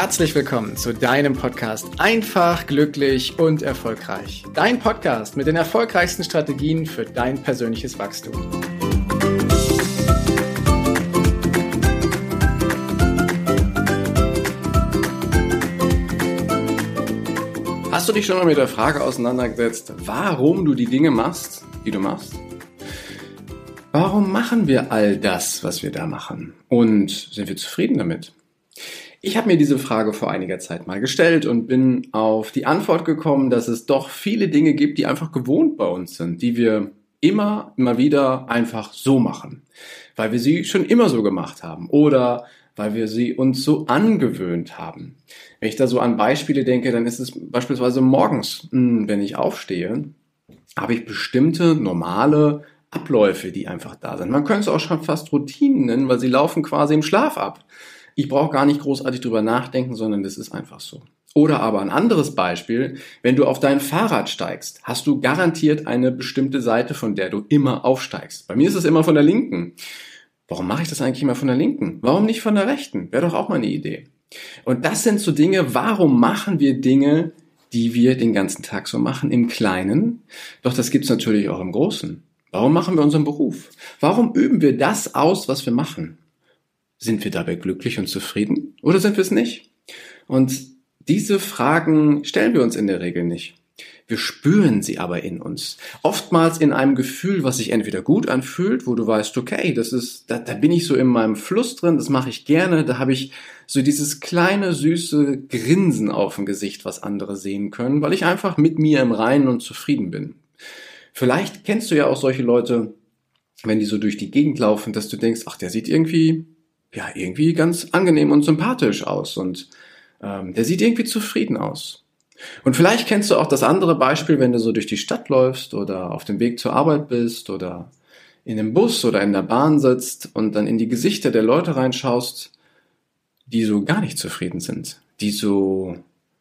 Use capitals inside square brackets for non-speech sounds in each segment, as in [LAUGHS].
herzlich willkommen zu deinem Podcast Einfach, glücklich und erfolgreich. Dein Podcast mit den erfolgreichsten Strategien für dein persönliches Wachstum. Hast du dich schon mal mit der Frage auseinandergesetzt, warum du die Dinge machst, die du machst? Warum machen wir all das, was wir da machen? Und sind wir zufrieden damit? Ich habe mir diese Frage vor einiger Zeit mal gestellt und bin auf die Antwort gekommen, dass es doch viele Dinge gibt, die einfach gewohnt bei uns sind, die wir immer, immer wieder einfach so machen, weil wir sie schon immer so gemacht haben oder weil wir sie uns so angewöhnt haben. Wenn ich da so an Beispiele denke, dann ist es beispielsweise morgens, hm, wenn ich aufstehe, habe ich bestimmte normale Abläufe, die einfach da sind. Man könnte es auch schon fast Routinen nennen, weil sie laufen quasi im Schlaf ab. Ich brauche gar nicht großartig drüber nachdenken, sondern das ist einfach so. Oder aber ein anderes Beispiel, wenn du auf dein Fahrrad steigst, hast du garantiert eine bestimmte Seite, von der du immer aufsteigst. Bei mir ist es immer von der linken. Warum mache ich das eigentlich immer von der linken? Warum nicht von der rechten? Wäre doch auch mal eine Idee. Und das sind so Dinge, warum machen wir Dinge, die wir den ganzen Tag so machen, im Kleinen? Doch das gibt's natürlich auch im Großen. Warum machen wir unseren Beruf? Warum üben wir das aus, was wir machen? Sind wir dabei glücklich und zufrieden oder sind wir es nicht? Und diese Fragen stellen wir uns in der Regel nicht. Wir spüren sie aber in uns. Oftmals in einem Gefühl, was sich entweder gut anfühlt, wo du weißt, okay, das ist, da, da bin ich so in meinem Fluss drin, das mache ich gerne, da habe ich so dieses kleine, süße Grinsen auf dem Gesicht, was andere sehen können, weil ich einfach mit mir im Reinen und zufrieden bin. Vielleicht kennst du ja auch solche Leute, wenn die so durch die Gegend laufen, dass du denkst, ach, der sieht irgendwie ja irgendwie ganz angenehm und sympathisch aus und ähm, der sieht irgendwie zufrieden aus. Und vielleicht kennst du auch das andere Beispiel, wenn du so durch die Stadt läufst oder auf dem Weg zur Arbeit bist oder in einem Bus oder in der Bahn sitzt und dann in die Gesichter der Leute reinschaust, die so gar nicht zufrieden sind, die so,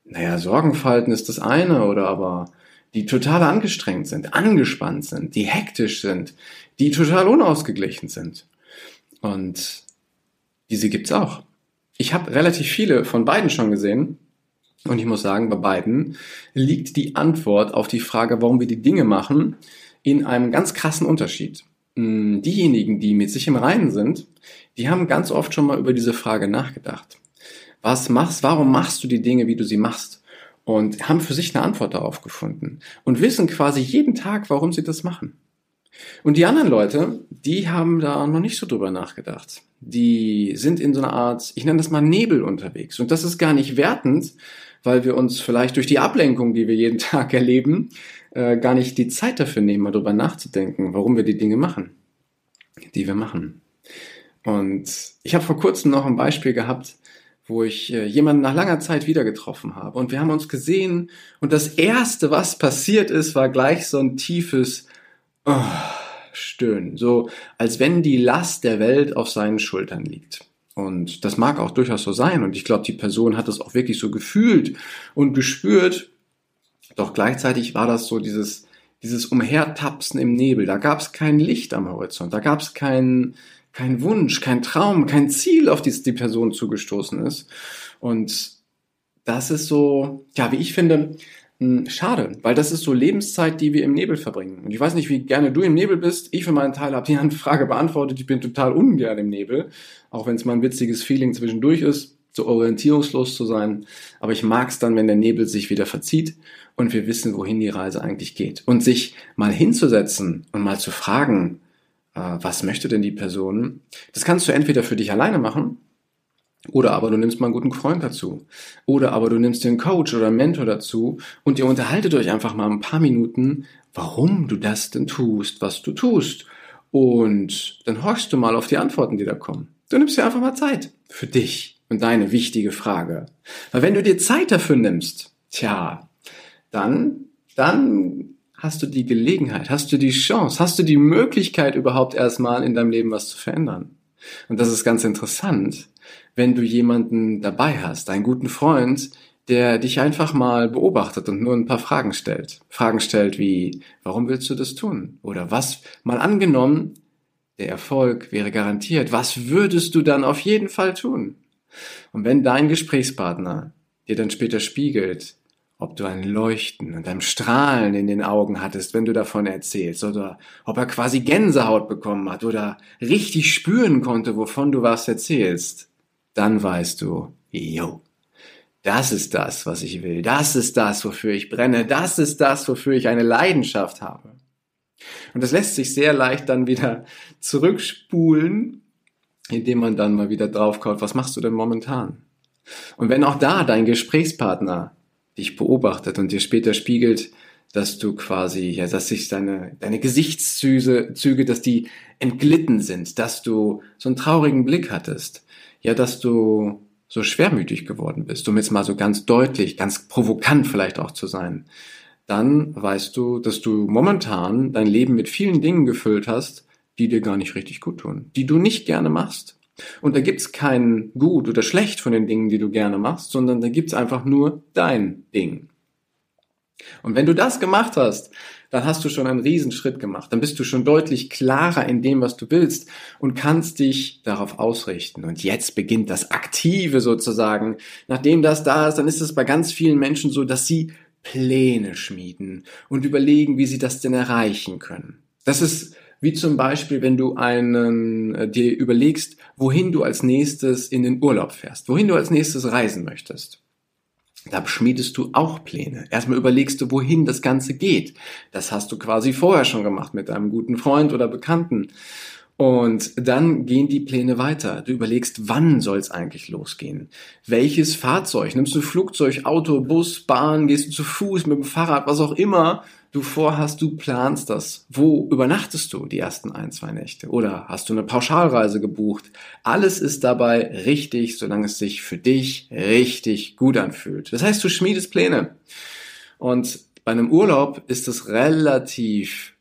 naja, Sorgenfalten ist das eine oder aber die total angestrengt sind, angespannt sind, die hektisch sind, die total unausgeglichen sind. Und diese gibt's auch. Ich habe relativ viele von beiden schon gesehen. Und ich muss sagen, bei beiden liegt die Antwort auf die Frage, warum wir die Dinge machen, in einem ganz krassen Unterschied. Hm, diejenigen, die mit sich im Reinen sind, die haben ganz oft schon mal über diese Frage nachgedacht. Was machst, warum machst du die Dinge, wie du sie machst? Und haben für sich eine Antwort darauf gefunden. Und wissen quasi jeden Tag, warum sie das machen. Und die anderen Leute, die haben da noch nicht so drüber nachgedacht. Die sind in so einer Art, ich nenne das mal Nebel unterwegs. Und das ist gar nicht wertend, weil wir uns vielleicht durch die Ablenkung, die wir jeden [LAUGHS] Tag erleben, äh, gar nicht die Zeit dafür nehmen, mal drüber nachzudenken, warum wir die Dinge machen, die wir machen. Und ich habe vor kurzem noch ein Beispiel gehabt, wo ich äh, jemanden nach langer Zeit wieder getroffen habe. Und wir haben uns gesehen und das Erste, was passiert ist, war gleich so ein tiefes oh, Stöhnen. So als wenn die Last der Welt auf seinen Schultern liegt. Und das mag auch durchaus so sein. Und ich glaube, die Person hat das auch wirklich so gefühlt und gespürt. Doch gleichzeitig war das so dieses, dieses Umhertapsen im Nebel. Da gab es kein Licht am Horizont. Da gab es keinen kein Wunsch, kein Traum, kein Ziel, auf das die Person zugestoßen ist. Und das ist so, ja, wie ich finde, schade, weil das ist so Lebenszeit, die wir im Nebel verbringen. Und ich weiß nicht, wie gerne du im Nebel bist. Ich für meinen Teil habe die [LAUGHS] Frage beantwortet. Ich bin total ungern im Nebel, auch wenn es mal ein witziges Feeling zwischendurch ist, so orientierungslos zu sein. Aber ich mag es dann, wenn der Nebel sich wieder verzieht und wir wissen, wohin die Reise eigentlich geht. Und sich mal hinzusetzen und mal zu fragen, äh, was möchte denn die Person? Das kannst du entweder für dich alleine machen oder aber du nimmst mal einen guten Freund dazu. Oder aber du nimmst einen Coach oder einen Mentor dazu und ihr unterhaltet euch einfach mal ein paar Minuten, warum du das denn tust, was du tust. Und dann horchst du mal auf die Antworten, die da kommen. Du nimmst dir einfach mal Zeit für dich und deine wichtige Frage. Weil wenn du dir Zeit dafür nimmst, tja, dann, dann hast du die Gelegenheit, hast du die Chance, hast du die Möglichkeit überhaupt erstmal in deinem Leben was zu verändern. Und das ist ganz interessant, wenn du jemanden dabei hast, einen guten Freund, der dich einfach mal beobachtet und nur ein paar Fragen stellt. Fragen stellt wie, warum willst du das tun? Oder was, mal angenommen, der Erfolg wäre garantiert, was würdest du dann auf jeden Fall tun? Und wenn dein Gesprächspartner dir dann später spiegelt, ob du ein Leuchten und ein Strahlen in den Augen hattest, wenn du davon erzählst, oder ob er quasi Gänsehaut bekommen hat oder richtig spüren konnte, wovon du was erzählst, dann weißt du, yo, das ist das, was ich will, das ist das, wofür ich brenne, das ist das, wofür ich eine Leidenschaft habe. Und das lässt sich sehr leicht dann wieder zurückspulen, indem man dann mal wieder draufkaut, was machst du denn momentan? Und wenn auch da dein Gesprächspartner dich beobachtet und dir später spiegelt, dass du quasi, ja, dass sich deine, deine Gesichtszüge, Züge, dass die entglitten sind, dass du so einen traurigen Blick hattest, ja, dass du so schwermütig geworden bist, um jetzt mal so ganz deutlich, ganz provokant vielleicht auch zu sein, dann weißt du, dass du momentan dein Leben mit vielen Dingen gefüllt hast, die dir gar nicht richtig gut tun, die du nicht gerne machst. Und da gibt's kein gut oder schlecht von den Dingen, die du gerne machst, sondern da gibt's einfach nur dein Ding. Und wenn du das gemacht hast, dann hast du schon einen Riesenschritt gemacht. Dann bist du schon deutlich klarer in dem, was du willst und kannst dich darauf ausrichten. Und jetzt beginnt das Aktive sozusagen. Nachdem das da ist, dann ist es bei ganz vielen Menschen so, dass sie Pläne schmieden und überlegen, wie sie das denn erreichen können. Das ist wie zum Beispiel, wenn du einen, äh, dir überlegst, wohin du als nächstes in den Urlaub fährst, wohin du als nächstes reisen möchtest. Da schmiedest du auch Pläne. Erstmal überlegst du, wohin das Ganze geht. Das hast du quasi vorher schon gemacht mit einem guten Freund oder Bekannten. Und dann gehen die Pläne weiter. Du überlegst, wann soll es eigentlich losgehen? Welches Fahrzeug? Nimmst du Flugzeug, Auto, Bus, Bahn? Gehst du zu Fuß, mit dem Fahrrad, was auch immer du vorhast, du planst das. Wo übernachtest du die ersten ein, zwei Nächte? Oder hast du eine Pauschalreise gebucht? Alles ist dabei richtig, solange es sich für dich richtig gut anfühlt. Das heißt, du schmiedest Pläne. Und bei einem Urlaub ist es relativ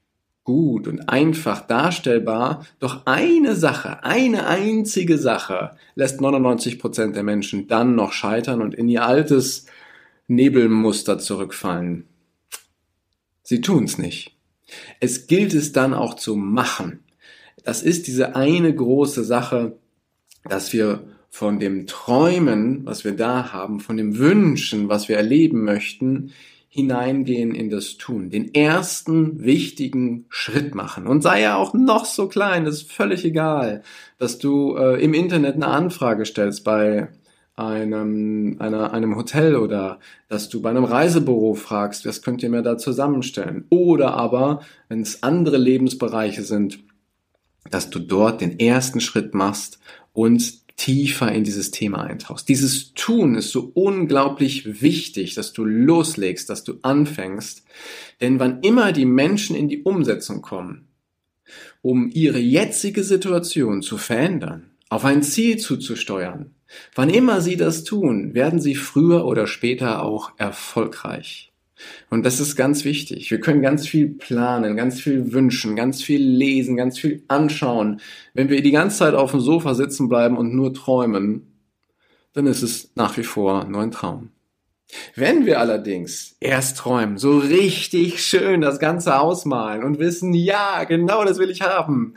gut und einfach darstellbar, doch eine Sache, eine einzige Sache lässt 99 Prozent der Menschen dann noch scheitern und in ihr altes Nebelmuster zurückfallen. Sie tun's nicht. Es gilt es dann auch zu machen. Das ist diese eine große Sache, dass wir von dem Träumen, was wir da haben, von dem Wünschen, was wir erleben möchten, hineingehen in das Tun, den ersten wichtigen Schritt machen. Und sei er auch noch so klein, ist völlig egal, dass du äh, im Internet eine Anfrage stellst bei einem, einer, einem Hotel oder dass du bei einem Reisebüro fragst, was könnt ihr mir da zusammenstellen? Oder aber, wenn es andere Lebensbereiche sind, dass du dort den ersten Schritt machst und tiefer in dieses Thema eintauchst. Dieses Tun ist so unglaublich wichtig, dass du loslegst, dass du anfängst. Denn wann immer die Menschen in die Umsetzung kommen, um ihre jetzige Situation zu verändern, auf ein Ziel zuzusteuern, wann immer sie das tun, werden sie früher oder später auch erfolgreich. Und das ist ganz wichtig. Wir können ganz viel planen, ganz viel wünschen, ganz viel lesen, ganz viel anschauen. Wenn wir die ganze Zeit auf dem Sofa sitzen bleiben und nur träumen, dann ist es nach wie vor nur ein Traum. Wenn wir allerdings erst träumen, so richtig schön das Ganze ausmalen und wissen, ja, genau das will ich haben,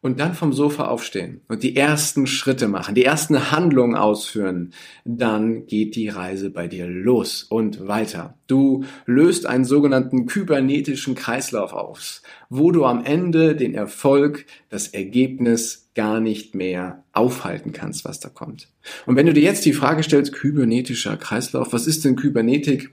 und dann vom Sofa aufstehen und die ersten Schritte machen, die ersten Handlungen ausführen, dann geht die Reise bei dir los und weiter. Du löst einen sogenannten kybernetischen Kreislauf aus, wo du am Ende den Erfolg, das Ergebnis gar nicht mehr aufhalten kannst, was da kommt. Und wenn du dir jetzt die Frage stellst, kybernetischer Kreislauf, was ist denn Kybernetik?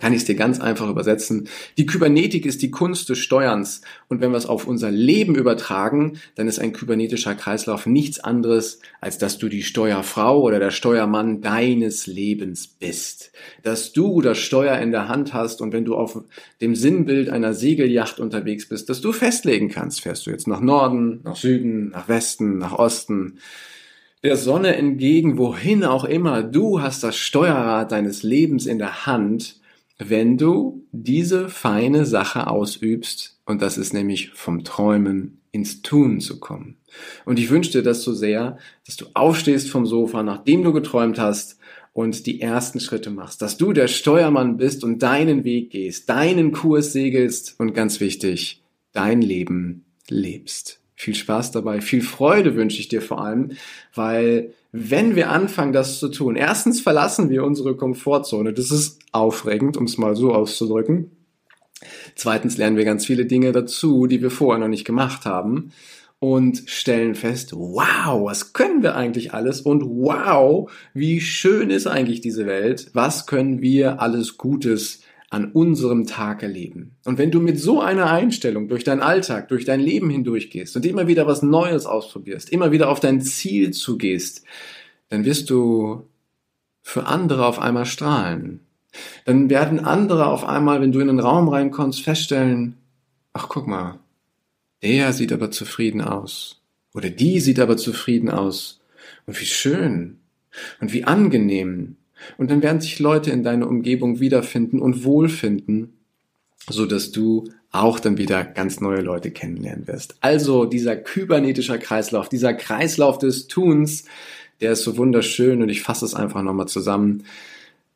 Kann ich es dir ganz einfach übersetzen. Die Kybernetik ist die Kunst des Steuerns. Und wenn wir es auf unser Leben übertragen, dann ist ein kybernetischer Kreislauf nichts anderes, als dass du die Steuerfrau oder der Steuermann deines Lebens bist. Dass du das Steuer in der Hand hast und wenn du auf dem Sinnbild einer Segelyacht unterwegs bist, dass du festlegen kannst, fährst du jetzt nach Norden, nach Süden, nach Westen, nach Osten, der Sonne entgegen, wohin auch immer. Du hast das Steuerrad deines Lebens in der Hand wenn du diese feine Sache ausübst, und das ist nämlich vom Träumen ins Tun zu kommen. Und ich wünsche dir das so sehr, dass du aufstehst vom Sofa, nachdem du geträumt hast und die ersten Schritte machst, dass du der Steuermann bist und deinen Weg gehst, deinen Kurs segelst und ganz wichtig, dein Leben lebst. Viel Spaß dabei, viel Freude wünsche ich dir vor allem, weil wenn wir anfangen, das zu tun, erstens verlassen wir unsere Komfortzone. Das ist aufregend, um es mal so auszudrücken. Zweitens lernen wir ganz viele Dinge dazu, die wir vorher noch nicht gemacht haben und stellen fest, wow, was können wir eigentlich alles und wow, wie schön ist eigentlich diese Welt, was können wir alles Gutes an unserem Tag erleben. Und wenn du mit so einer Einstellung durch deinen Alltag, durch dein Leben hindurchgehst und immer wieder was Neues ausprobierst, immer wieder auf dein Ziel zugehst, dann wirst du für andere auf einmal strahlen. Dann werden andere auf einmal, wenn du in den Raum reinkommst, feststellen, ach guck mal, der sieht aber zufrieden aus. Oder die sieht aber zufrieden aus. Und wie schön. Und wie angenehm. Und dann werden sich Leute in deiner Umgebung wiederfinden und wohlfinden, so dass du auch dann wieder ganz neue Leute kennenlernen wirst. Also dieser kybernetischer Kreislauf, dieser Kreislauf des Tuns, der ist so wunderschön und ich fasse es einfach nochmal zusammen.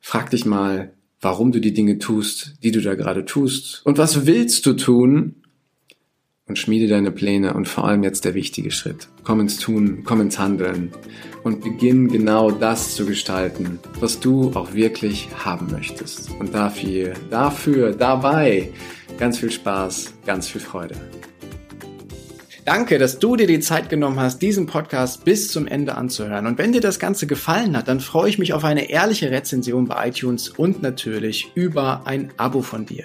Frag dich mal, warum du die Dinge tust, die du da gerade tust und was willst du tun, und schmiede deine Pläne und vor allem jetzt der wichtige Schritt. Komm ins Tun, komm ins Handeln und beginn genau das zu gestalten, was du auch wirklich haben möchtest. Und dafür, dafür, dabei ganz viel Spaß, ganz viel Freude. Danke, dass du dir die Zeit genommen hast, diesen Podcast bis zum Ende anzuhören. Und wenn dir das Ganze gefallen hat, dann freue ich mich auf eine ehrliche Rezension bei iTunes und natürlich über ein Abo von dir.